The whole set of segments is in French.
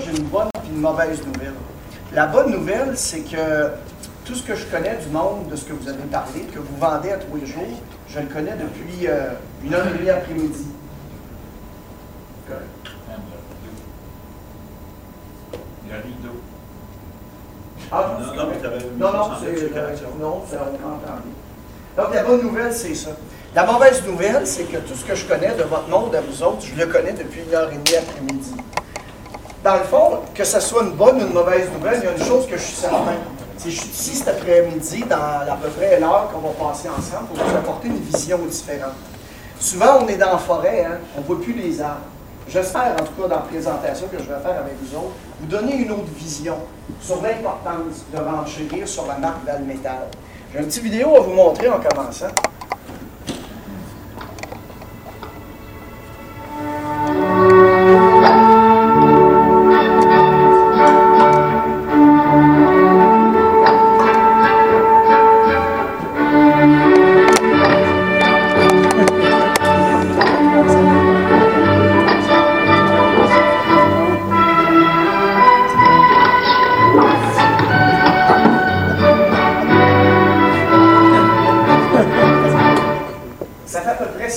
j'ai une bonne et une mauvaise nouvelle. La bonne nouvelle, c'est que tout ce que je connais du monde, de ce que vous avez parlé, que vous vendez à tous les jours, je le connais depuis euh, une heure et demie après-midi. Rideau. Ah, Non, non, non, ça non, c'est non, c'est. Donc la bonne nouvelle, c'est ça. La mauvaise nouvelle, c'est que tout ce que je connais de votre monde à vous autres, je le connais depuis une heure et demie après-midi. Dans le fond, que ce soit une bonne ou une mauvaise nouvelle, il y a une chose que je suis certain. C'est je suis ici cet après-midi, dans à peu près l'heure qu'on va passer ensemble, pour vous apporter une vision différente. Souvent, on est dans la forêt, hein, on ne voit plus les arbres. J'espère, en tout cas, dans la présentation que je vais faire avec vous autres, vous donner une autre vision sur l'importance de renchérir sur la marque Valmetal. J'ai une petite vidéo à vous montrer en commençant.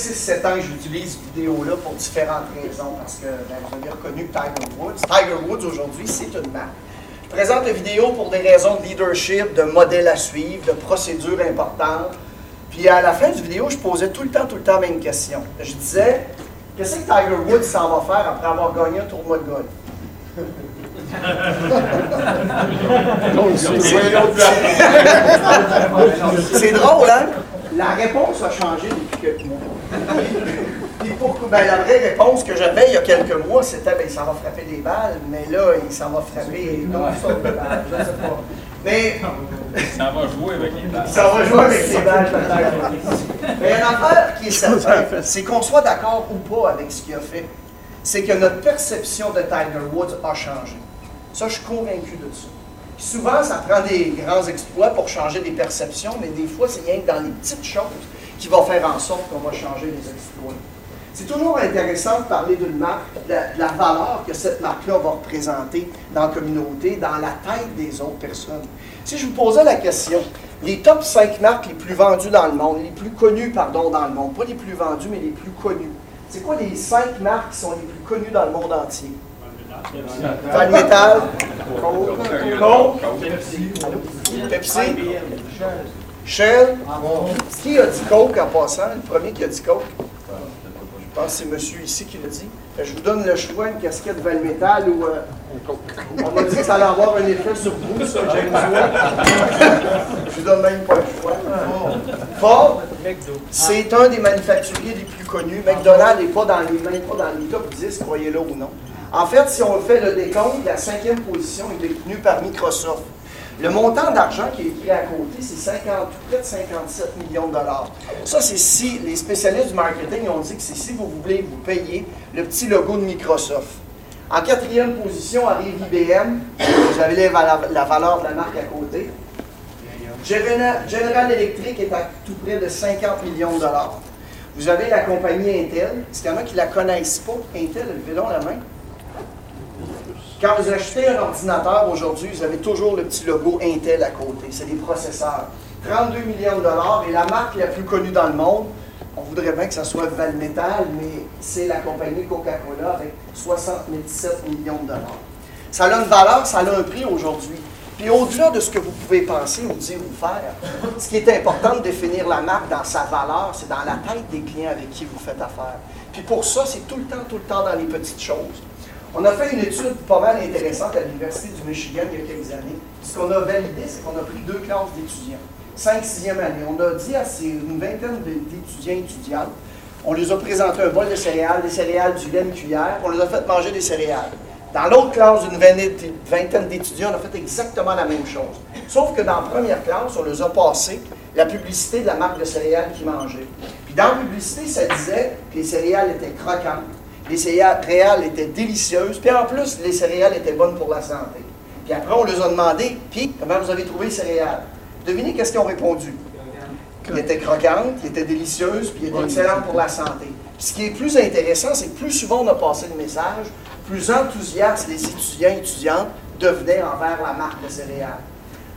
6-7 ans que j'utilise cette vidéo-là pour différentes raisons, parce que ben, vous avez reconnu Tiger Woods. Tiger Woods, aujourd'hui, c'est une marque. Je présente la vidéo pour des raisons de leadership, de modèle à suivre, de procédures importantes. Puis à la fin du vidéo, je posais tout le temps, tout le temps la même question. Je disais, qu'est-ce que Tiger Woods s'en va faire après avoir gagné un tournoi de golf? C'est drôle, hein? La réponse a changé depuis quelques mois. Puis pourquoi? Ben, la vraie réponse que j'avais il y a quelques mois, c'était ben, ça va frapper des balles, mais là, il s'en va frapper d'autres sortes de balles. Je sais pas. Mais Ça va jouer avec les balles. ça va jouer avec les balles peut-être. Mais une affaire qui est certaine, c'est qu'on soit d'accord ou pas avec ce qu'il a fait. C'est que notre perception de Tiger Woods a changé. Ça, je suis convaincu de ça. Souvent, ça prend des grands exploits pour changer des perceptions, mais des fois, c'est rien que dans les petites choses qui vont faire en sorte qu'on va changer les exploits. C'est toujours intéressant de parler d'une marque, de la, de la valeur que cette marque-là va représenter dans la communauté, dans la tête des autres personnes. Si je vous posais la question, les top 5 marques les plus vendues dans le monde, les plus connues, pardon, dans le monde, pas les plus vendues, mais les plus connues, c'est quoi les 5 marques qui sont les plus connues dans le monde entier? Valmetal, Coke, Coke? Pepsi, Shell. Qui a dit Coke en passant? Le premier qui a dit Coke? Je pense que c'est monsieur ici qui l'a dit. Que Je vous donne le choix, une casquette Valmetal ou... euh, on m'a dit que ça allait avoir un effet sur vous, ça, James Watt. Je vous donne même pas le choix. Ford, c'est un des manufacturiers les plus connus. McDonald's n'est pas dans les, même pas dans les top 10, croyez-le ou non. En fait, si on fait le décompte, la cinquième position est détenue par Microsoft. Le montant d'argent qui est écrit à côté, c'est 50, près de 57 millions de dollars. Ça, c'est si les spécialistes du marketing ont dit que c'est si vous voulez vous payer le petit logo de Microsoft. En quatrième position arrive IBM. Vous avez la valeur de la marque à côté. General, General Electric est à tout près de 50 millions de dollars. Vous avez la compagnie Intel. Est-ce qu'il y en a qui ne la connaissent pas? Intel, levez donc la main. Quand vous achetez un ordinateur aujourd'hui, vous avez toujours le petit logo Intel à côté. C'est des processeurs. 32 millions de dollars et la marque la plus connue dans le monde, on voudrait bien que ça soit Valmetal, mais c'est la compagnie Coca-Cola avec 77 millions de dollars. Ça a une valeur, ça a un prix aujourd'hui. Puis au-delà de ce que vous pouvez penser ou dire ou faire, ce qui est important de définir la marque dans sa valeur, c'est dans la tête des clients avec qui vous faites affaire. Puis pour ça, c'est tout le temps, tout le temps dans les petites choses. On a fait une étude pas mal intéressante à l'Université du Michigan il y a quelques années. Ce qu'on a validé, c'est qu'on a pris deux classes d'étudiants, 5 sixième année. On a dit à ces, une vingtaine d'étudiants et étudiantes, on les a présenté un bol de céréales, des céréales, du lait, une cuillère, on les a fait manger des céréales. Dans l'autre classe d'une vingtaine d'étudiants, on a fait exactement la même chose. Sauf que dans la première classe, on les a passé la publicité de la marque de céréales qu'ils mangeaient. Puis dans la publicité, ça disait que les céréales étaient croquantes, les céréales étaient délicieuses, puis en plus, les céréales étaient bonnes pour la santé. Puis après, on leur a demandé, puis comment vous avez trouvé les céréales? Devinez qu'est-ce qu'ils ont répondu? Ils étaient croquantes, ils étaient délicieuses, puis ils étaient excellentes pour la santé. Ce qui est plus intéressant, c'est que plus souvent on a passé le message, plus enthousiastes les étudiants et étudiantes devenaient envers la marque de céréales.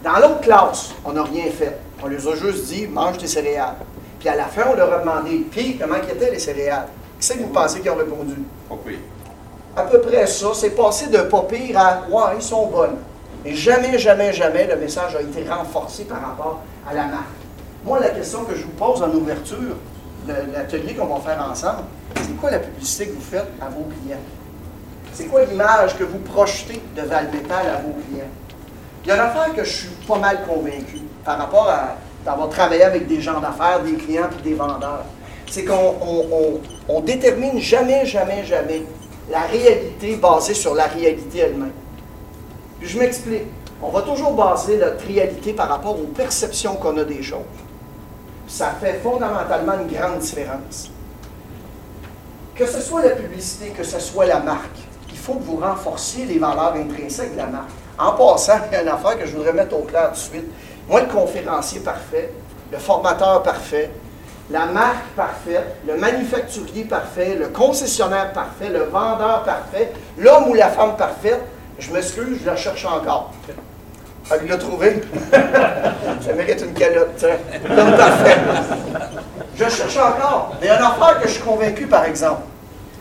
Dans l'autre classe, on n'a rien fait. On les a juste dit, mange tes céréales. Puis à la fin, on leur a demandé, puis comment étaient les céréales? Qu'est-ce que vous pensez qu'ils ont répondu? Pas pire. À peu près ça. C'est passé de pas pire à, ouais, ils sont bonnes. Et jamais, jamais, jamais, le message a été renforcé par rapport à la marque. Moi, la question que je vous pose en ouverture de l'atelier qu'on va faire ensemble, c'est quoi la publicité que vous faites à vos clients? C'est quoi l'image que vous projetez de Valmétal à vos clients? Il y a une affaire que je suis pas mal convaincu par rapport à d'avoir travaillé avec des gens d'affaires, des clients et des vendeurs. C'est qu'on on, détermine jamais, jamais, jamais la réalité basée sur la réalité elle-même. Puis je m'explique. On va toujours baser notre réalité par rapport aux perceptions qu'on a des choses. Ça fait fondamentalement une grande différence. Que ce soit la publicité, que ce soit la marque, il faut que vous renforciez les valeurs intrinsèques de la marque. En passant, il y a une affaire que je voudrais mettre au clair tout de suite. Moi, le conférencier parfait, le formateur parfait, la marque parfaite, le manufacturier parfait, le concessionnaire parfait, le vendeur parfait, l'homme ou la femme parfaite, je m'excuse, je la cherche encore. Ah, il l'a trouvé. Ça mérite une calotte. L'homme parfait. Je cherche encore. Mais il y a une affaire que je suis convaincu, par exemple.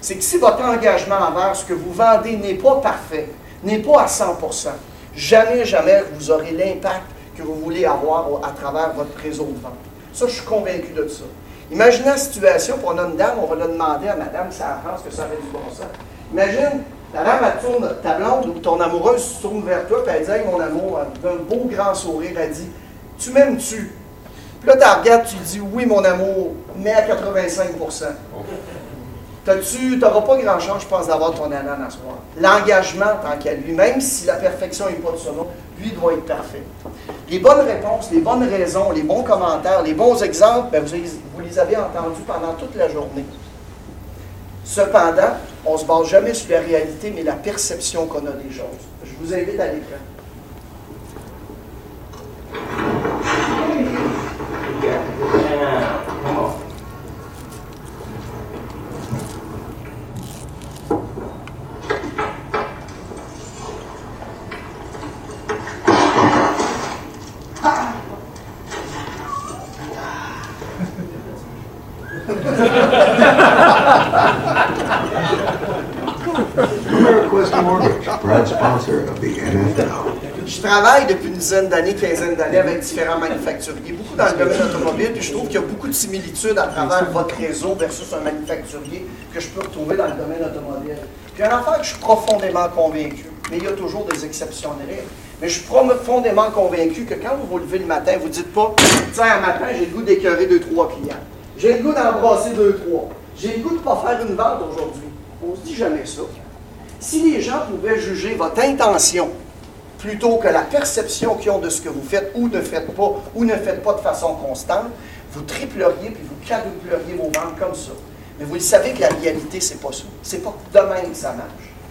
C'est que si votre engagement envers ce que vous vendez n'est pas parfait, n'est pas à 100% jamais, jamais vous aurez l'impact que vous voulez avoir à travers votre réseau de vente. Ça, je suis convaincu de ça. Imaginez la situation, pour une dame, on va la demander à madame si elle pense que ça fait du bon sens. Imagine, la dame, elle tourne, ta blonde ou ton amoureuse se tourne vers toi, et elle dit Hey, mon amour, d'un beau grand sourire, elle dit Tu m'aimes-tu? Puis là, tu regardes, tu dis Oui, mon amour, mais à 85% tu n'auras pas grand chance, je pense, d'avoir ton ananas soir. L'engagement, tant qu'à lui, même si la perfection n'est pas de son nom, lui doit être parfait. Les bonnes réponses, les bonnes raisons, les bons commentaires, les bons exemples, ben, vous, les avez entendus pendant toute la journée. Cependant, on ne se base jamais sur la réalité, mais la perception qu'on a des choses. Je vous invite à l'écran. Je travaille depuis une dizaine d'années, quinzaine d'années avec différents manufacturiers, beaucoup dans le domaine automobile, puis je trouve qu'il y a beaucoup de similitudes à travers votre réseau versus un manufacturier que je peux retrouver dans le domaine automobile. Puis un affaire que je suis profondément convaincu, mais il y a toujours des exceptions. Mais je suis profondément convaincu que quand vous vous levez le matin, vous ne dites pas Tiens, un matin, j'ai le goût d'écœurer deux, trois clients. J'ai le goût d'embrasser deux, trois. J'ai le goût de ne pas faire une vente aujourd'hui. On ne se dit jamais ça. Si les gens pouvaient juger votre intention plutôt que la perception qu'ils ont de ce que vous faites ou ne faites pas ou ne faites pas de façon constante, vous tripleriez puis vous quadrupleriez vos ventes comme ça. Mais vous le savez que la réalité, c'est pas ça. C'est pas de même que ça marche.